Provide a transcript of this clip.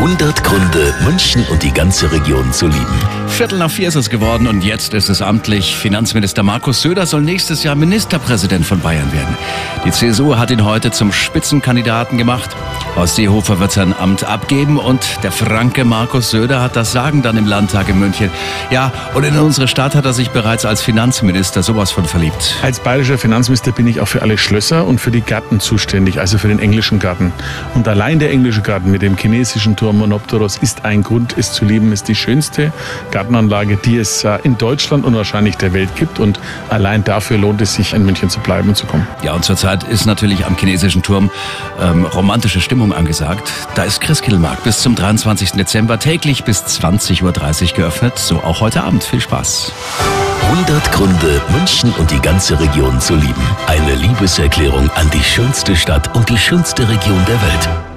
100 Gründe, München und die ganze Region zu lieben. Viertel nach vier ist es geworden und jetzt ist es amtlich. Finanzminister Markus Söder soll nächstes Jahr Ministerpräsident von Bayern werden. Die CSU hat ihn heute zum Spitzenkandidaten gemacht. Horst Seehofer wird sein Amt abgeben und der Franke Markus Söder hat das Sagen dann im Landtag in München. Ja, und in unsere Stadt hat er sich bereits als Finanzminister sowas von verliebt. Als bayerischer Finanzminister bin ich auch für alle Schlösser und für die Gärten zuständig, also für den englischen Garten. Und allein der englische Garten mit dem chinesischen Turm Monopteros ist ein Grund, es zu lieben, ist die schönste Gartenanlage, die es äh, in Deutschland und wahrscheinlich der Welt gibt. Und allein dafür lohnt es sich, in München zu bleiben und zu kommen. Ja, und zurzeit ist natürlich am chinesischen Turm ähm, romantische Stimmung angesagt. Da ist Christkindlmarkt bis zum 23. Dezember täglich bis 20.30 Uhr geöffnet. So auch heute Abend. Viel Spaß. 100 Gründe, München und die ganze Region zu lieben. Eine Liebeserklärung an die schönste Stadt und die schönste Region der Welt.